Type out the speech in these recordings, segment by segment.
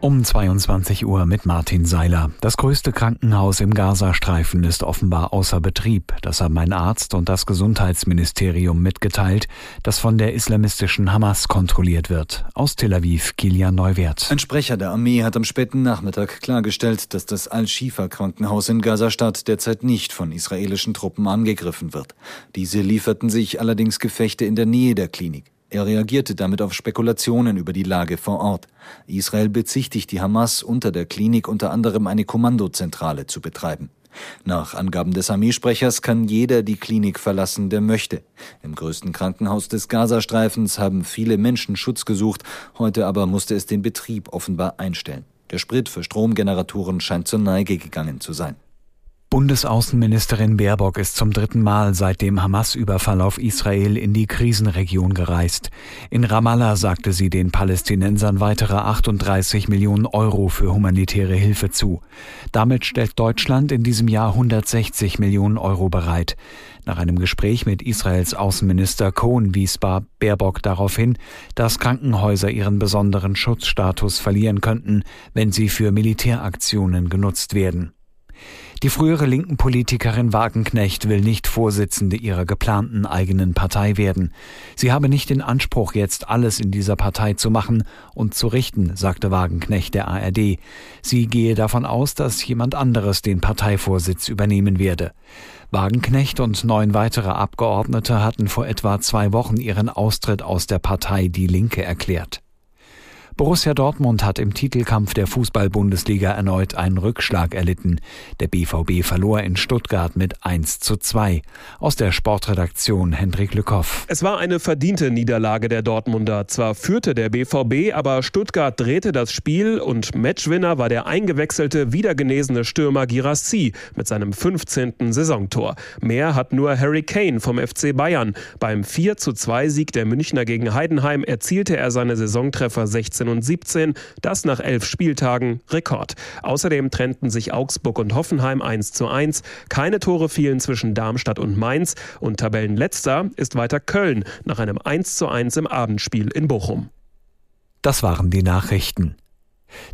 um 22 Uhr mit Martin Seiler. Das größte Krankenhaus im Gazastreifen ist offenbar außer Betrieb. Das haben ein Arzt und das Gesundheitsministerium mitgeteilt, das von der islamistischen Hamas kontrolliert wird. Aus Tel Aviv, Kilian Neuwert. Ein Sprecher der Armee hat am späten Nachmittag klargestellt, dass das Al-Shifa-Krankenhaus in Gazastadt derzeit nicht von israelischen Truppen angegriffen wird. Diese lieferten sich allerdings Gefechte in der Nähe der Klinik. Er reagierte damit auf Spekulationen über die Lage vor Ort. Israel bezichtigt die Hamas, unter der Klinik unter anderem eine Kommandozentrale zu betreiben. Nach Angaben des Armeesprechers kann jeder die Klinik verlassen, der möchte. Im größten Krankenhaus des Gazastreifens haben viele Menschen Schutz gesucht, heute aber musste es den Betrieb offenbar einstellen. Der Sprit für Stromgeneratoren scheint zur Neige gegangen zu sein. Bundesaußenministerin Baerbock ist zum dritten Mal seit dem Hamas-Überfall auf Israel in die Krisenregion gereist. In Ramallah sagte sie den Palästinensern weitere 38 Millionen Euro für humanitäre Hilfe zu. Damit stellt Deutschland in diesem Jahr 160 Millionen Euro bereit. Nach einem Gespräch mit Israels Außenminister Cohn wies Baerbock darauf hin, dass Krankenhäuser ihren besonderen Schutzstatus verlieren könnten, wenn sie für Militäraktionen genutzt werden. Die frühere linken Politikerin Wagenknecht will nicht Vorsitzende ihrer geplanten eigenen Partei werden. Sie habe nicht den Anspruch, jetzt alles in dieser Partei zu machen und zu richten, sagte Wagenknecht der ARD. Sie gehe davon aus, dass jemand anderes den Parteivorsitz übernehmen werde. Wagenknecht und neun weitere Abgeordnete hatten vor etwa zwei Wochen ihren Austritt aus der Partei Die Linke erklärt. Borussia Dortmund hat im Titelkampf der Fußball-Bundesliga erneut einen Rückschlag erlitten. Der BVB verlor in Stuttgart mit 1 zu 2. Aus der Sportredaktion Hendrik Lückhoff. Es war eine verdiente Niederlage der Dortmunder. Zwar führte der BVB, aber Stuttgart drehte das Spiel und Matchwinner war der eingewechselte, wiedergenesene Stürmer Girassi mit seinem 15. Saisontor. Mehr hat nur Harry Kane vom FC Bayern. Beim 4 zu 2 Sieg der Münchner gegen Heidenheim erzielte er seine Saisontreffer 16 und 17, das nach elf Spieltagen Rekord. Außerdem trennten sich Augsburg und Hoffenheim 1 zu 1. Keine Tore fielen zwischen Darmstadt und Mainz und Tabellenletzter ist weiter Köln nach einem 1 zu 1 im Abendspiel in Bochum. Das waren die Nachrichten.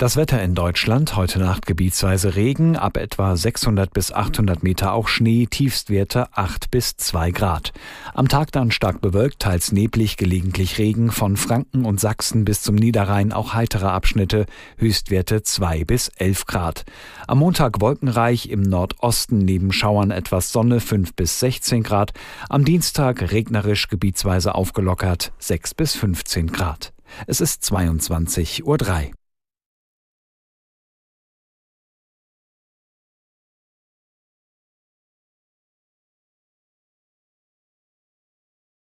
Das Wetter in Deutschland, heute Nacht gebietsweise Regen, ab etwa 600 bis 800 Meter auch Schnee, Tiefstwerte 8 bis 2 Grad. Am Tag dann stark bewölkt, teils neblig, gelegentlich Regen, von Franken und Sachsen bis zum Niederrhein auch heitere Abschnitte, Höchstwerte 2 bis 11 Grad. Am Montag wolkenreich, im Nordosten neben Schauern etwas Sonne 5 bis 16 Grad, am Dienstag regnerisch gebietsweise aufgelockert 6 bis 15 Grad. Es ist 22.03 Uhr.